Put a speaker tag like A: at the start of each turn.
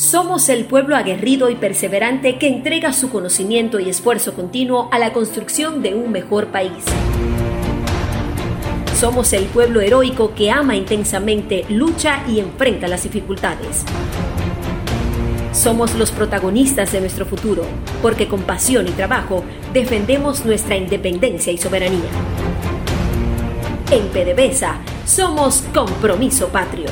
A: Somos el pueblo aguerrido y perseverante que entrega su conocimiento y esfuerzo continuo a la construcción de un mejor país. Somos el pueblo heroico que ama intensamente, lucha y enfrenta las dificultades. Somos los protagonistas de nuestro futuro, porque con pasión y trabajo defendemos nuestra independencia y soberanía. En PDVSA somos Compromiso Patrio.